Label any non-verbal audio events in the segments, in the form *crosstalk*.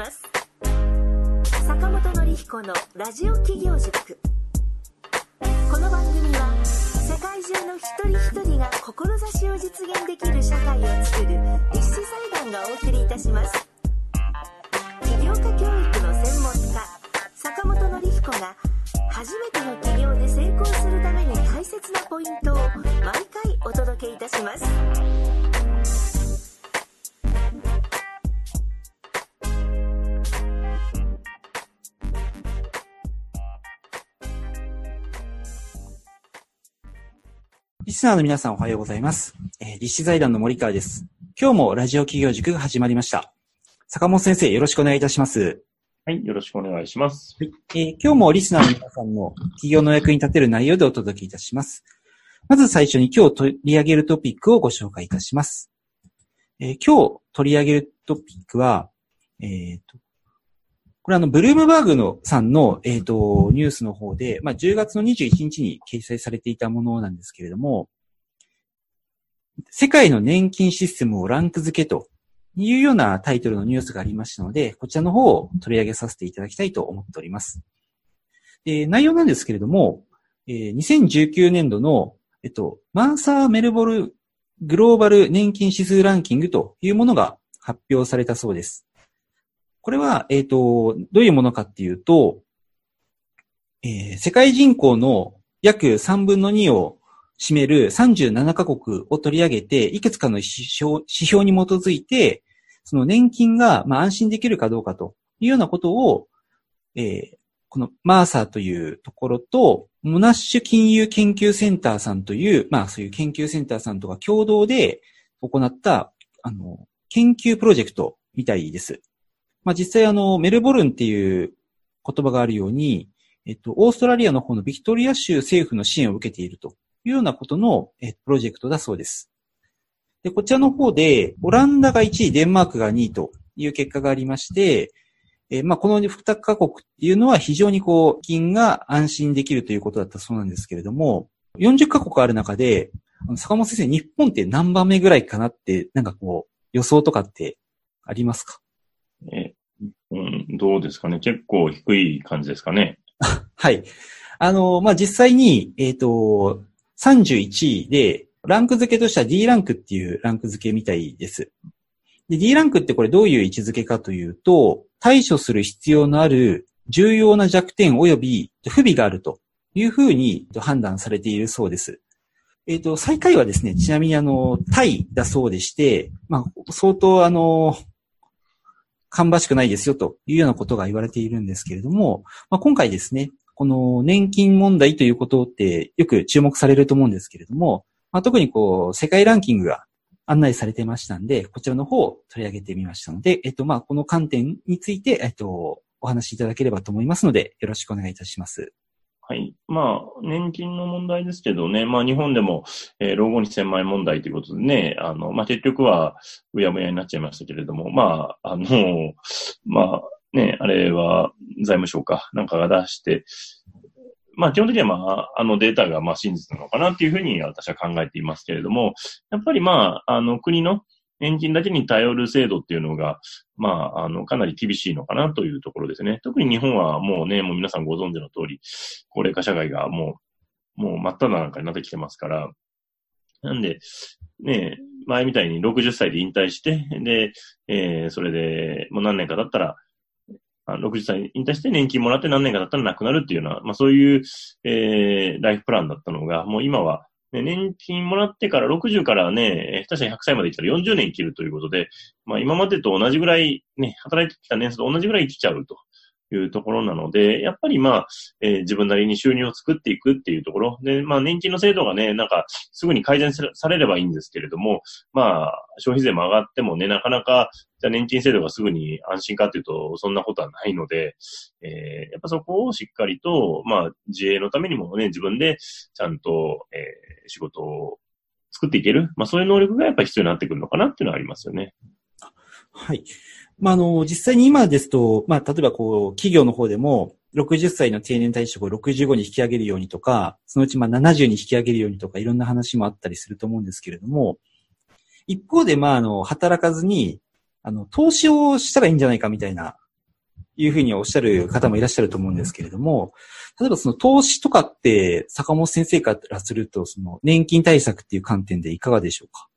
ます。坂本典彦のラジオ企業塾。この番組は世界中の一人一人が志を実現できる社会をつくる立志財団がお送りいたします。起業家教育の専門家坂本典彦が初めての起業で成功するために大切なポイントを毎回お届けいたします。リスナーの皆さんおはようございます。えー、立志財団の森川です。今日もラジオ企業塾が始まりました。坂本先生、よろしくお願いいたします。はい、よろしくお願いします。えー今日もリスナーの皆さんの企業の役に立てる内容でお届けいたします。まず最初に今日取り上げるトピックをご紹介いたします。えー今日取り上げるトピックは、えーとこれあの、ブルームバーグのさんの、えーと、ニュースの方で、まあ、10月の21日に掲載されていたものなんですけれども、世界の年金システムをランク付けというようなタイトルのニュースがありましたので、こちらの方を取り上げさせていただきたいと思っております。で内容なんですけれども、えー2019年度の、えっと、マーサー・メルボルグローバル年金指数ランキングというものが発表されたそうです。これは、えっ、と、どういうものかっていうと、えー世界人口の約3分の2を占める37カ国を取り上げて、いくつかの指標指標に基づいて、その年金が、まあ、安心できるかどうかというようなことを、えーこのマーサーというところと、モナッシュ金融研究センターさんという、まあそういう研究センターさんとか共同で行った、あの、研究プロジェクトみたいです。まあ実際あの、メルボルンっていう言葉があるように、えっと、オーストラリアの方のビクトリア州政府の支援を受けているというようなことの、えプロジェクトだそうです。で、こちらの方で、オランダが1位、デンマークが2位という結果がありまして、えまあ、この2カ国っていうのは非常にこう、金が安心できるということだったそうなんですけれども、40カ国ある中で、坂本先生、日本って何番目ぐらいかなって、なんかこう、予想とかってありますか？うん、どうですかね結構低い感じですかね。*laughs* はい。あの、まあ、実際に、えっ、と、31位で、ランク付けとしては D ランクっていうランク付けみたいです。で、D ランクってこれどういう位置づけかというと、対処する必要のある重要な弱点及び不備があるというふうに判断されているそうです。えっ、と、最下位はですね、ちなみにあの、タイだそうでして、まあ、相当あの、芳しくないですよというようなことが言われているんですけれども、まあ、今回ですね、この年金問題ということってよく注目されると思うんですけれども、まあ、特にこう、世界ランキングが案内されてましたんで、こちらの方を取り上げてみましたので、えっと、まあ、この観点について、えっと、お話しいただければと思いますので、よろしくお願いいたします。まあ、年金の問題ですけどね、まあ日本でも、えー老後に1000万円問題ということでね、あの、まあ結局はうやむやになっちゃいましたけれども、まあ、あの、まあね、あれは財務省かなんかが出して、まあ基本的にはまあ、あのデータがまあ真実なのかなっていうふうに私は考えていますけれども、やっぱりまあ、あの国の年金だけに頼る制度っていうのが、まあ、あの、かなり厳しいのかなというところですね。特に日本はもうね、もう皆さんご存知の通り、高齢化社会がもう、もう真っ只中になってきてますから、なんで、ね、前みたいに60歳で引退して、で、えーそれで、もう何年か経ったら、60歳引退して年金もらって何年か経ったら亡くなるっていうような、まあそういう、えーライフプランだったのが、もう今は、ね、年金もらってから60からね、下手したら100歳まで行ったら40年生きるということで、まあ今までと同じぐらい、ね、働いてきた年数と同じぐらい生きちゃうと。いうところなので、やっぱりまあ、えー自分なりに収入を作っていくっていうところ。で、まあ年金の制度がね、なんかすぐに改善されればいいんですけれども、まあ消費税も上がってもね、なかなか、じゃあ年金制度がすぐに安心かというと、そんなことはないので、えーやっぱそこをしっかりと、まあ自営のためにもね、自分でちゃんと、えー仕事を作っていける。まあそういう能力がやっぱ必要になってくるのかなっていうのはありますよね。はい。まあ、あの、実際に今ですと、まあ、例えばこう、企業の方でも、60歳の定年退職を65に引き上げるようにとか、そのうちまあ70に引き上げるようにとか、いろんな話もあったりすると思うんですけれども、一方で、まあ、あの、働かずに、あの、投資をしたらいいんじゃないかみたいないうふうにおっしゃる方もいらっしゃると思うんですけれども、例えばその投資とかって坂本先生からすると、その年金対策っていう観点でいかがでしょうか？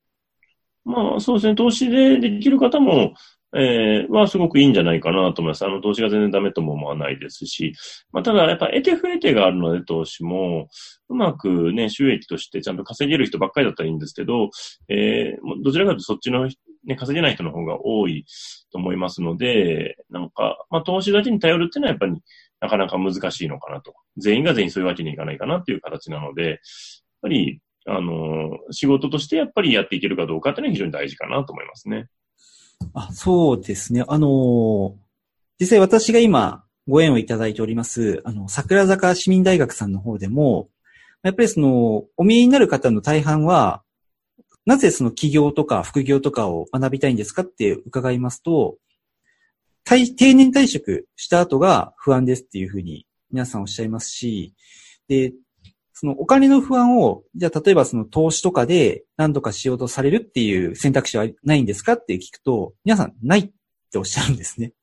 まあそうですね、投資でできる方も、えー、はすごくいいんじゃないかなと思います。あの、投資が全然ダメとも思わないですし、まあ、ただ、やっぱ得手不得手があるので、投資も、うまくね、収益としてちゃんと稼げる人ばっかりだったらいいんですけど、えー、どちらかというとそっちの、ね、稼げない人の方が多いと思いますので、なんか、まあ、投資だけに頼るっていうのはやっぱり、なかなか難しいのかなと。全員が全員そういうわけにいかないかなっていう形なので、やっぱり、あの、仕事としてやっぱりやっていけるかどうかっていうのは非常に大事かなと思いますね。あ、そうですね。あの、実際私が今ご縁をいただいております、あの、桜坂市民大学さんの方でも、やっぱりその、お見えになる方の大半は、なぜその起業とか副業とかを学びたいんですかって伺いますと、定年退職した後が不安ですっていうふうに皆さんおっしゃいますし、で、そのお金の不安を、じゃあ例えばその投資とかで何とかしようとされるっていう選択肢はないんですかって聞くと、皆さんないっておっしゃるんですね。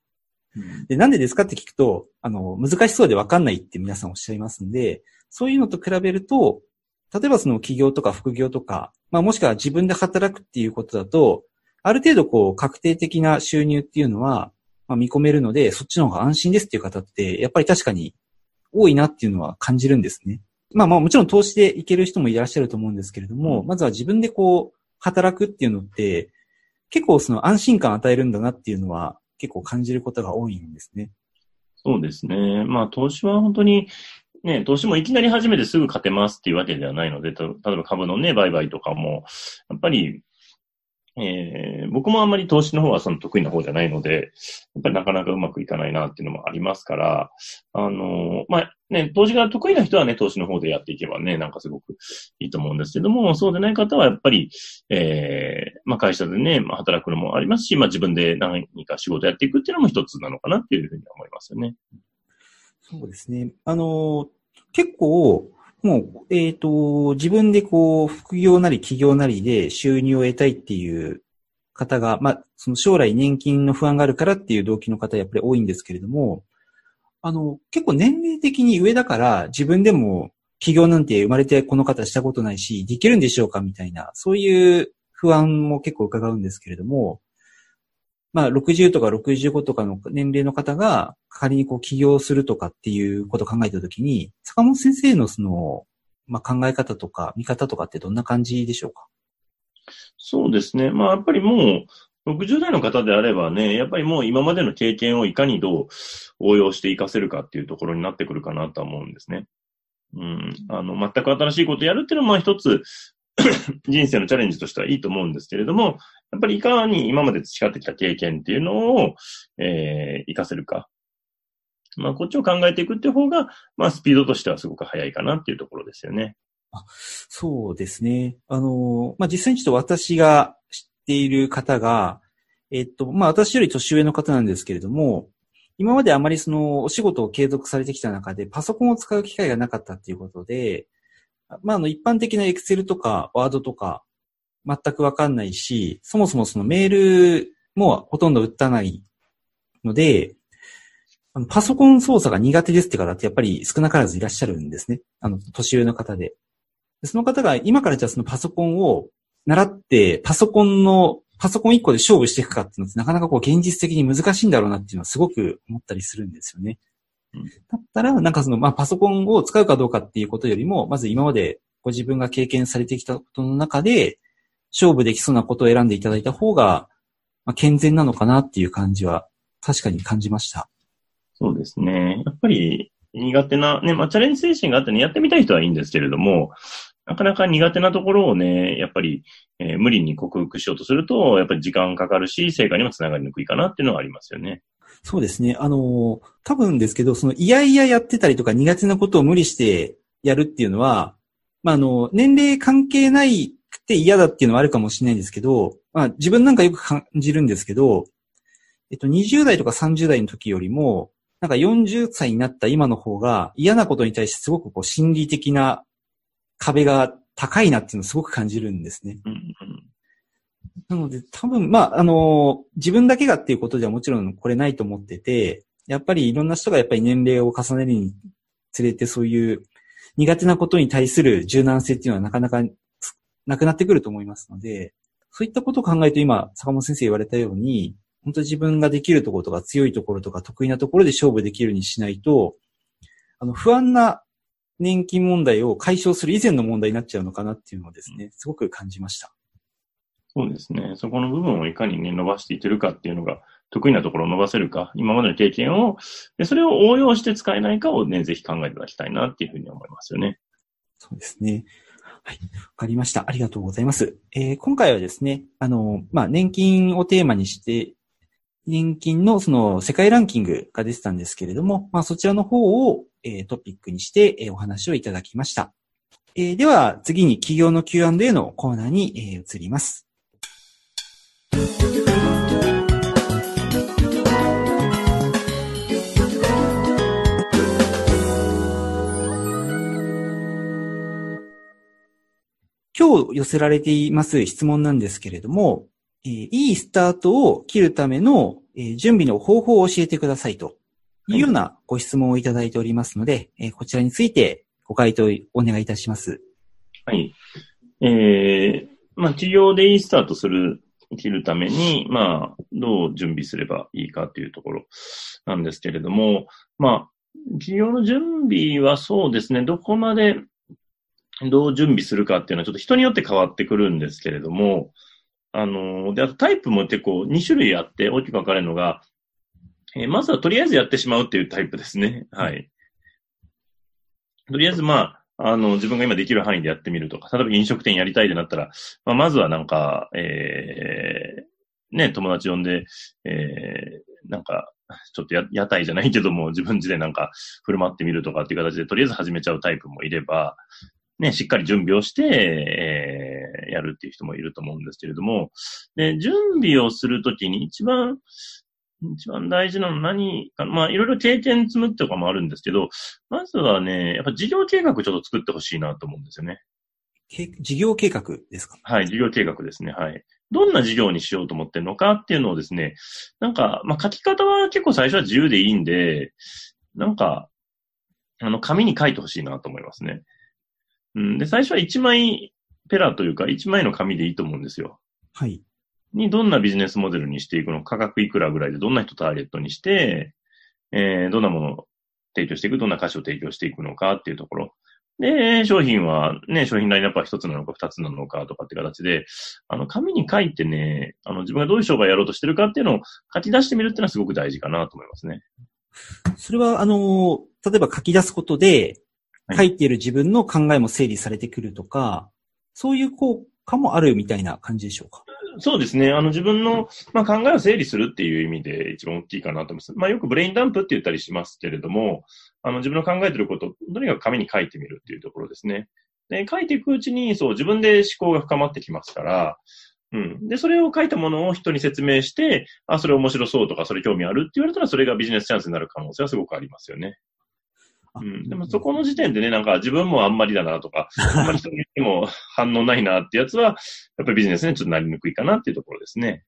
で、なんでですかって聞くと、あの、難しそうでわかんないって皆さんおっしゃいますんで、そういうのと比べると、例えばその企業とか副業とか、まあもしくは自分で働くっていうことだと、ある程度こう確定的な収入っていうのは、まあ、見込めるので、そっちの方が安心ですっていう方って、やっぱり確かに多いなっていうのは感じるんですね。まあまあもちろん投資でいける人もいらっしゃると思うんですけれども、うん、まずは自分でこう、働くっていうのって、結構その安心感を与えるんだなっていうのは結構感じることが多いんですね。そうですね。まあ投資は本当に、ね、投資もいきなり始めてすぐ勝てますっていうわけではないので、例えば株のね、売買とかも、やっぱりえー、僕もあんまり投資の方はその得意な方じゃないので、やっぱりなかなかうまくいかないなっていうのもありますから、あのー、まあ、ね、投資が得意な人はね、投資の方でやっていけばね、なんかすごくいいと思うんですけども、そうでない方はやっぱり、えー、まあ会社でね、まあ働くのもありますし、まあ自分で何か仕事やっていくっていうのも一つなのかなっていうふうに思いますよね。そうですね。あのー、結構、もう、えっ、ー、と、自分でこう、副業なり企業なりで収入を得たいっていう方が、まあ、その将来年金の不安があるからっていう動機の方やっぱり多いんですけれども、あの、結構年齢的に上だから自分でも企業なんて生まれてこの方したことないし、できるんでしょうかみたいな、そういう不安も結構伺うんですけれども、まあ、60とか65とかの年齢の方が仮にこう起業するとかっていうことを考えたときに、坂本先生のその、まあ、考え方とか見方とかってどんな感じでしょうか？そうですね。まあ、やっぱりもう、60代の方であればね、やっぱりもう今までの経験をいかにどう応用して活かせるかっていうところになってくるかなと思うんですね。うん。あの、全く新しいことやるっていうのは、まあ一つ *coughs* 人生のチャレンジとしてはいいと思うんですけれども、やっぱりいかに今まで培ってきた経験っていうのを、えー、活かせるか。まあ、こっちを考えていくっていう方が、まあ、スピードとしてはすごく早いかなっていうところですよね。あそうですね。あの、まあ、実際にちょっと私が知っている方が、えっと、まあ、私より年上の方なんですけれども、今まであまりそのお仕事を継続されてきた中でパソコンを使う機会がなかったっていうことで、まあ、あの、一般的なエクセルとかワードとか全くわかんないし、そもそもそのメールもほとんど打たないので、あのパソコン操作が苦手ですって方ってやっぱり少なからずいらっしゃるんですね。あの、年上の方で。その方が今からじゃあそのパソコンを習って、パソコンの、パソコン1個で勝負していくかっていうのってなかなかこう現実的に難しいんだろうなっていうのはすごく思ったりするんですよね。だったら、なんかその、まあ、パソコンを使うかどうかっていうことよりも、まず今までご自分が経験されてきたことの中で、勝負できそうなことを選んでいただいた方が、まあ、健全なのかなっていう感じは、確かに感じました。そうですね。やっぱり、苦手な、ね、まあ、チャレンジ精神があってね、やってみたい人はいいんですけれども、なかなか苦手なところをね、やっぱり、えー、無理に克服しようとすると、やっぱり時間かかるし、成果にもつながりにくいかなっていうのはありますよね。そうですね。あの、多分ですけど、その、いやいややってたりとか苦手なことを無理してやるっていうのは、まあ、あの、年齢関係ないくて嫌だっていうのはあるかもしれないんですけど、まあ、自分なんかよく感じるんですけど、えっと、20代とか30代の時よりも、なんか40歳になった今の方が嫌なことに対してすごくこう心理的な壁が高いなっていうのをすごく感じるんですね。うんうんなので、多分、まあ、あの、自分だけがっていうことではもちろんこれないと思ってて、やっぱりいろんな人がやっぱり年齢を重ねるにつれてそういう苦手なことに対する柔軟性っていうのはなかなかなくなってくると思いますので、そういったことを考えると今、坂本先生言われたように、本当自分ができるところとか強いところとか得意なところで勝負できるにしないと、あの、不安な年金問題を解消する以前の問題になっちゃうのかなっていうのをですね、すごく感じました。そうですね。そこの部分をいかにね、伸ばしていけるかっていうのが、得意なところを伸ばせるか、今までの経験を、でそれを応用して使えないかをね、ぜひ考えていただきたいなっていうふうに思いますよね。そうですね。はい。わかりました。ありがとうございます。えー今回はですね、あの、まあ、年金をテーマにして、年金のその世界ランキングが出てたんですけれども、まあ、そちらの方を、えートピックにして、えーお話をいただきました。えーでは、次に企業の Q&A のコーナーに、えー移ります。今日寄せられています質問なんですけれども、えーいいスタートを切るための、えー準備の方法を教えてくださいというようなご質問をいただいておりますので、えーこちらについてご回答お願いいたします。はい。えー、まあ、企業でいいスタートする、切るために、まあ、どう準備すればいいかというところなんですけれども、まあ、企業の準備はそうですね、どこまでどう準備するかっていうのはちょっと人によって変わってくるんですけれども、あの、で、あとタイプも結構2種類あって大きく分かれるのが、えーまずはとりあえずやってしまうっていうタイプですね。はい。とりあえずまあ、あの、自分が今できる範囲でやってみるとか、例えば飲食店やりたいってなったら、まあ、まずはなんか、えー、ね、友達呼んで、えー、なんか、ちょっとや屋台じゃないけども、自分家でなんか振る舞ってみるとかっていう形で、とりあえず始めちゃうタイプもいれば、ね、しっかり準備をして、えー、やるっていう人もいると思うんですけれども、で、準備をするときに一番、一番大事なのは何か、まあ、いろいろ経験積むってとかもあるんですけど、まずはね、やっぱ事業計画ちょっと作ってほしいなと思うんですよね。け事業計画ですか？はい、事業計画ですね。はい。どんな事業にしようと思ってるのかっていうのをですね、なんか、まあ、書き方は結構最初は自由でいいんで、なんか、あの、紙に書いてほしいなと思いますね。うん。で、最初は1枚ペラというか、1枚の紙でいいと思うんですよ。はい。にどんなビジネスモデルにしていくのか、価格いくらぐらいでどんな人ターゲットにして、えー、どんなものを提供していく、どんな価値を提供していくのかっていうところ。で、商品はね、商品ラインナップは一つなのか二つなのかとかって形で、あの、紙に書いてね、あの、自分がどういう商売やろうとしてるかっていうのを書き出してみるっていうのはすごく大事かなと思いますね。それは、あの、例えば書き出すことで、はい書いている自分の考えも整理されてくるとか、そういう効果もあるみたいな感じでしょうか？そうですね。あの、自分の、まあ、考えを整理するっていう意味で一番大きいかなと思います。まあ、よくブレインダンプって言ったりしますけれども、あの、自分の考えてることをとにかく紙に書いてみるっていうところですね。で、書いていくうちに、そう、自分で思考が深まってきますから、うん。で、それを書いたものを人に説明して、あ、それ面白そうとか、それ興味あるって言われたら、それがビジネスチャンスになる可能性はすごくありますよね。あうん。でも、そこの時点でね、なんか自分もあんまりだなとか、*laughs* あんまり人にも反応ないなってやつは、やっぱりビジネスにちょっとなりにくいかなっていうところですね。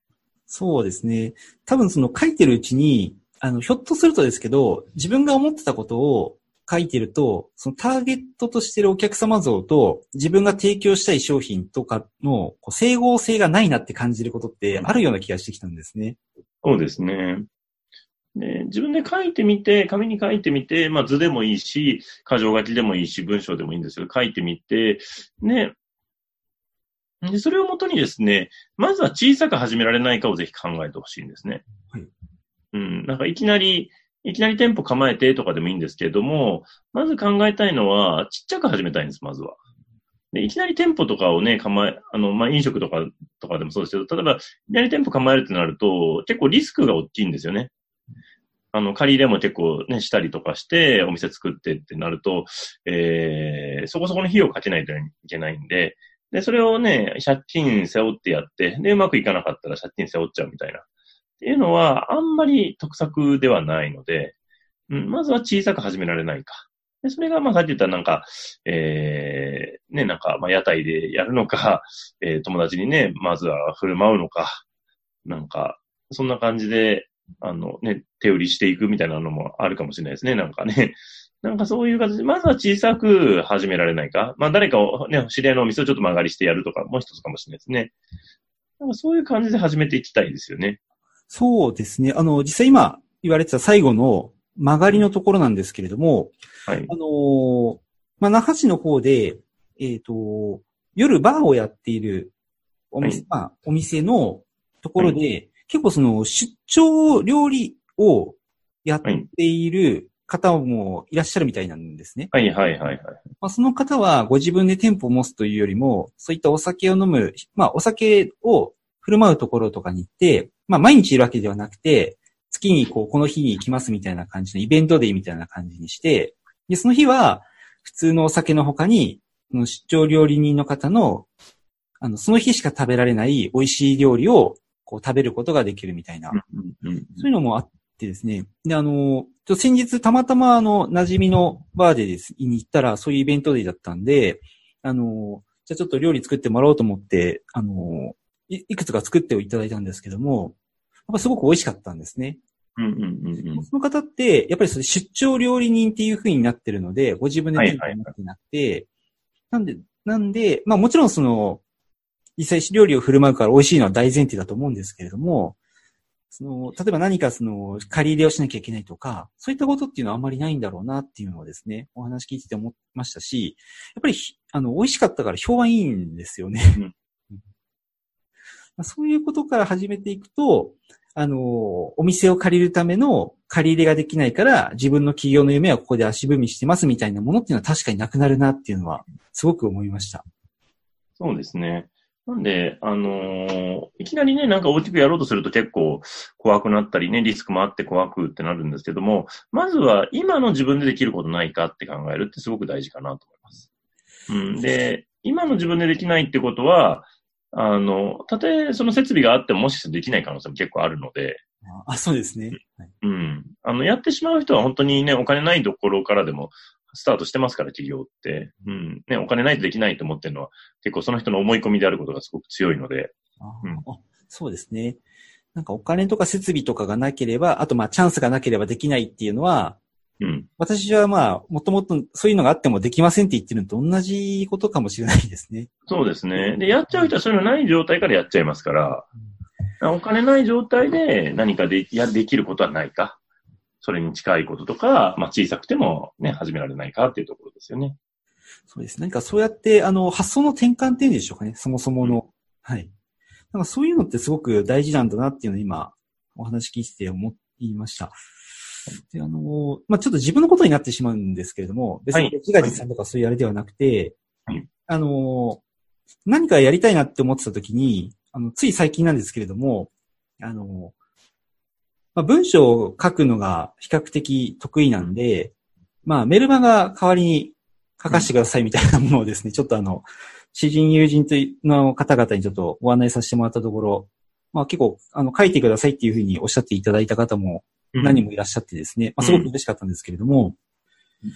そうですね。多分その書いてるうちに、あの、ひょっとするとですけど、自分が思ってたことを書いてると、そのターゲットとしてるお客様像と自分が提供したい商品とかの整合性がないなって感じることってあるような気がしてきたんですね。そうですね。で、自分で書いてみて、紙に書いてみて、まあ図でもいいし、箇条書きでもいいし、文章でもいいんですけど、書いてみて、ね、で、それをもとにですね、まずは小さく始められないかをぜひ考えてほしいんですね。はい。うん、なんかいきなり、いきなり店舗構えてとかでもいいんですけれども、まず考えたいのは、ちっちゃく始めたいんです、まずは。で、いきなり店舗とかをね、構え、あの、まあ、飲食とか、とかでもそうですけど、例えば、いきなり店舗構えるってなると、結構リスクが大きいんですよね。あの、借り入れも結構ね、したりとかして、お店作ってってなると、えー、そこそこの費用をかけないといけないんで、で、それをね、借金背負ってやって、で、うまくいかなかったら借金背負っちゃうみたいな。っていうのは、あんまり得策ではないので、うん、まずは小さく始められないか。で、それが、まあ、さっき言ったなんか、えー、ね、なんか、まあ、屋台でやるのか、えー、友達にね、まずは振る舞うのか、なんか、そんな感じで、あのね、手売りしていくみたいなのもあるかもしれないですね、なんかね。*laughs* なんかそういう形で、まずは小さく始められないか。まあ誰かをね、知り合いのお店をちょっと曲がりしてやるとかも一つかもしれないですね。なんかそういう感じで始めていきたいですよね。そうですね。あの、実際今言われてた最後の曲がりのところなんですけれども、はい。あのーまあ、那覇市の方で、えっ、と、夜バーをやっているお店、はいまあ、お店のところで、結構その出張料理をやっている方もいらっしゃるみたいなんですね。はいはいはいはい。まあ、その方はご自分で店舗を持つというよりも、そういったお酒を飲む、まあ、お酒を振る舞うところとかに行って、まあ、毎日いるわけではなくて、月にこう、この日に行きますみたいな感じのイベントデーみたいな感じにして、で、その日は、普通のお酒の他に、出張料理人の方の、あの、その日しか食べられない美味しい料理を、こう、食べることができるみたいな、そういうのもあってですね。で、あの、ちょ先日たまたまあの、馴染みのバーでです、に行ったら、そういうイベントデーだったんで、あの、じゃあちょっと料理作ってもらおうと思って、あの、いいくつか作っていただいたんですけども、やっぱすごく美味しかったんですね。うんうんうんうん。その方って、やっぱりそれ出張料理人っていう風になってるので、ご自分ではいはいになってなくて、なんで、なんで、まあもちろんその、実際料理を振る舞うから美味しいのは大前提だと思うんですけれども、その、例えば何かその、借り入れをしなきゃいけないとか、そういったことっていうのはあんまりないんだろうなっていうのをですね、お話聞いてて思いましたし、やっぱりひ、あの、美味しかったから評判いいんですよね。うんまあそういうことから始めていくと、あの、お店を借りるための借り入れができないから、自分の企業の夢はここで足踏みしてますみたいなものっていうのは確かになくなるなっていうのは、すごく思いました。そうですね。なんで、あのーいきなりね、なんか大きくやろうとすると結構怖くなったりね、リスクもあって怖くってなるんですけども、まずは今の自分でできることないかって考えるってすごく大事かなと思います。うん。で、今の自分でできないってことは、あの、たとえその設備があってももしかしたらできない可能性も結構あるので、あ、そうですね。はいうん。あの、やってしまう人は本当にね、お金ないところからでもスタートしてますから、企業って。うん。ね、お金ないとできないと思ってるのは、結構その人の思い込みであることがすごく強いので、あうんあそうですね。なんかお金とか設備とかがなければ、あとまあチャンスがなければできないっていうのは、うん。私はまあ、もともとそういうのがあってもできませんって言ってるのと同じことかもしれないですね。そうですね。で、やっちゃう人はそういうのない状態からやっちゃいますから、お金ない状態で何かで、や、できることはないか。それに近いこととか、まあ小さくてもね、始められないかっていうところですよね。そうです。何かそうやって、あの、発想の転換点でしょうかね。そもそもの。はい。なんかそういうのってすごく大事なんだなっていうのを今、お話聞いてて思いました。で、あの、まあ、ちょっと自分のことになってしまうんですけれども、別にはい自画自賛とかそういうあれではなくて、はいあの、何かやりたいなって思ってた時に、あの、つい最近なんですけれども、あの、まあ、文章を書くのが比較的得意なんで、まあ、メルマガ代わりに書かせてくださいみたいなものをですね、ちょっとあの、知人友人というの方々にちょっとご案内させてもらったところ、まあ結構、あの、書いてくださいっていうふうにおっしゃっていただいた方も何人もいらっしゃってですね、まあすごく嬉しかったんですけれども、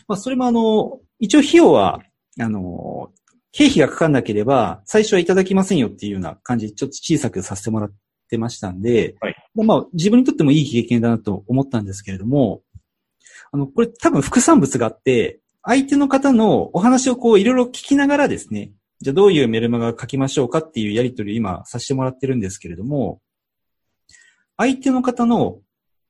まあそれもあの、一応費用は、あの、経費がかかんなければ、最初はいただきませんよっていうような感じで、ちょっと小さくさせてもらってましたんで、はい。まあ自分にとってもいい経験だなと思ったんですけれども、あの、これ多分副産物があって、相手の方のお話をこういろいろ聞きながらですね、じゃあどういうメルマガ書きましょうかっていうやりとりを今させてもらってるんですけれども、相手の方の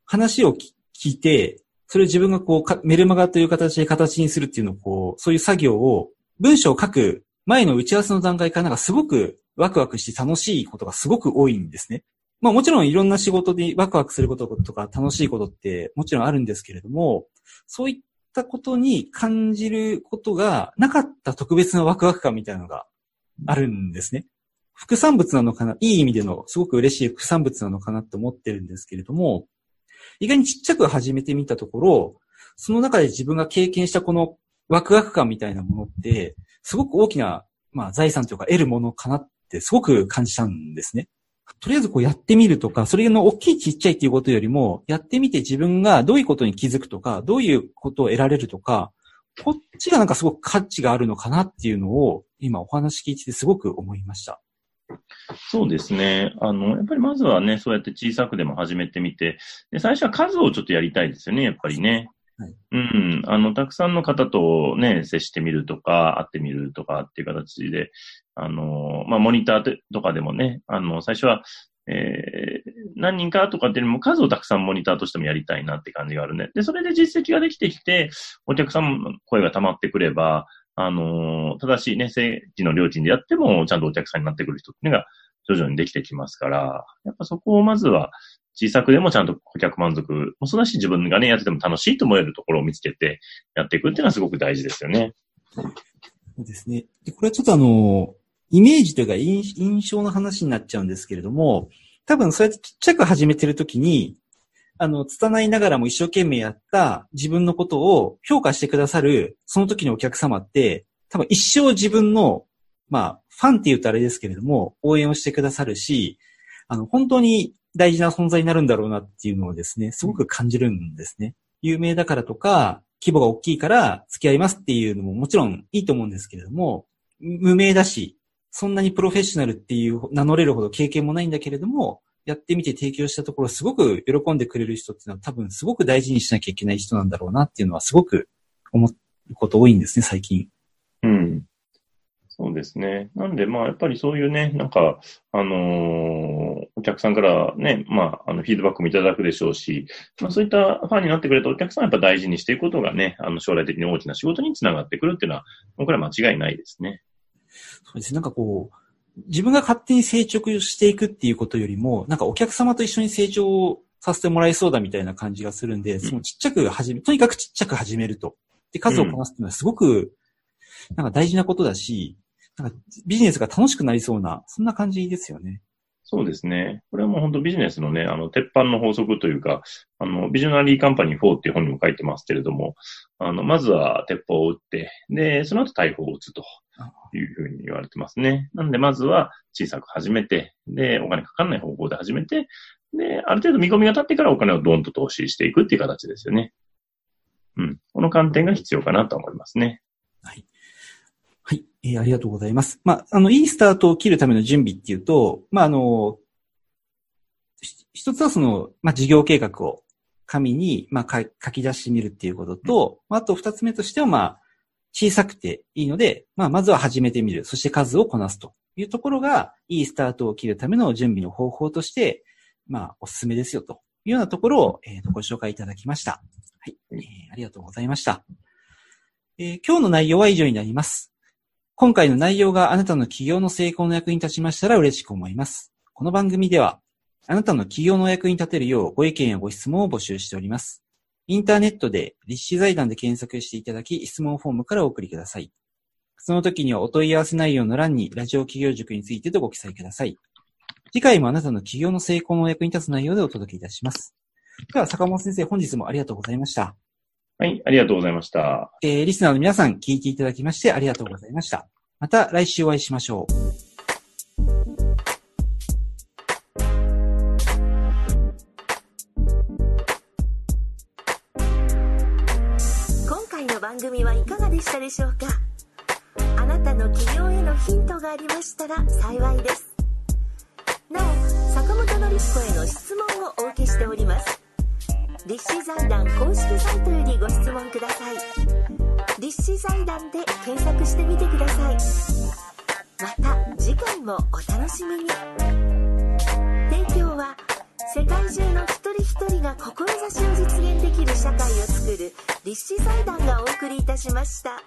話をき聞いて、それを自分がこうか、メルマガという形で形にするっていうのをこう、そういう作業を、文章を書く前の打ち合わせの段階からなんかすごくワクワクして楽しいことがすごく多いんですね。まあもちろんいろんな仕事でワクワクすることとか楽しいことってもちろんあるんですけれども、そういったことに感じることがなかった特別なワクワク感みたいなのがあるんですね。副産物なのかな、いい意味でのすごく嬉しい副産物なのかなと思ってるんですけれども、意外にちっちゃく始めてみたところ、その中で自分が経験したこのワクワク感みたいなものって、すごく大きな、まあ、財産というか得るものかなっってすごく感じたんですね。とりあえずこうやってみるとか、それの大きいちっちゃいっていうことよりも、やってみて自分がどういうことに気づくとか、どういうことを得られるとか、こっちがなんかすごく価値があるのかなっていうのを、今お話聞いててすごく思いました。そうですね。あの、やっぱりまずはね、そうやって小さくでも始めてみて、で最初は数をちょっとやりたいですよね、やっぱりね。はいうん。あの、たくさんの方とね、接してみるとか、会ってみるとかっていう形で、あの、まあ、モニターとかでもね、あの、最初は、えー、何人かとかっていうのも数をたくさんモニターとしてもやりたいなって感じがあるね。で、それで実績ができてきて、お客さんの声が溜まってくれば、あのー、正しいね、政治の料金でやっても、ちゃんとお客さんになってくる人っていうのが徐々にできてきますから、やっぱそこをまずは小さくでもちゃんと顧客満足もそうだし、自分がね、やってても楽しいと思えるところを見つけてやっていくっていうのはすごく大事ですよね。そうですね。で、これはちょっとあの、イメージというか印象の話になっちゃうんですけれども、多分そうやってちっちゃく始めてるときに、あの、拙いながらも一生懸命やった自分のことを評価してくださる、その時のお客様って、多分一生自分の、まあ、ファンって言うとあれですけれども、応援をしてくださるし、あの、本当に大事な存在になるんだろうなっていうのをですね、すごく感じるんですね。有名だからとか、規模が大きいから付き合いますっていうのももちろんいいと思うんですけれども、無名だし、そんなにプロフェッショナルっていう名乗れるほど経験もないんだけれども、やってみて提供したところすごく喜んでくれる人っていうのは多分すごく大事にしなきゃいけない人なんだろうなっていうのはすごく思うこと多いんですね、最近。うん。そうですね。なんで、まあ、やっぱりそういうね、なんか、あのー、お客さんからね、まあ、あの、フィードバックもいただくでしょうし、まあ、そういったファンになってくれたお客さんはやっぱ大事にしていくことがね、あの、将来的に大きな仕事につながってくるっていうのは、これは間違いないですね。そうですね。なんかこう、自分が勝手に成長していくっていうことよりも、なんかお客様と一緒に成長させてもらえそうだみたいな感じがするんで、そのちっちゃく始め、とにかくちっちゃく始めると。で、数をこなすっていうのはすごく、なんか大事なことだし、なんかビジネスが楽しくなりそうな、そんな感じですよね。そうですね。これはもう本当ビジネスのね、あの、鉄板の法則というか、あの、ビジョナリーカンパニー4っていう本にも書いてますけれども、あの、まずは鉄砲を撃って、で、その後大砲を撃つというふうに言われてますね。なんで、まずは小さく始めて、で、お金かかんない方法で始めて、で、ある程度見込みが立ってからお金をドンと投資していくっていう形ですよね。うん。この観点が必要かなと思いますね。はい。はい。えー、ありがとうございます。まあ、あの、いいスタートを切るための準備っていうと、まあ、あの、一つはその、まあ、事業計画を紙に、まあ、書き出してみるっていうことと、うん、あと二つ目としては、まあ、小さくていいので、まあ、まずは始めてみる。そして数をこなすというところが、いいスタートを切るための準備の方法として、まあ、おすすめですよというようなところを、えー、ご紹介いただきました。はい、えー。ありがとうございました。えー、今日の内容は以上になります。今回の内容があなたの企業の成功の役に立ちましたら嬉しく思います。この番組では、あなたの企業の役に立てるようご意見やご質問を募集しております。インターネットで立志財団で検索していただき、質問フォームからお送りください。その時にはお問い合わせ内容の欄にラジオ企業塾についてとご記載ください。次回もあなたの企業の成功の役に立つ内容でお届けいたします。では、坂本先生、本日もありがとうございました。はい、ありがとうございました。えー、リスナーの皆さん、聞いていただきましてありがとうございました。また来週お会いしましょう。今回の番組はいかがでしたでしょうか？あなたの企業へのヒントがありましたら幸いですなお坂本典彦への質問をお受けしております立志財団公式サイトよりご質問ください。立志財団で検索してみてください。また次回もお楽しみに。提供は世界中の一人一人が志を実現できる社会を作る立志財団がお送りいたしました。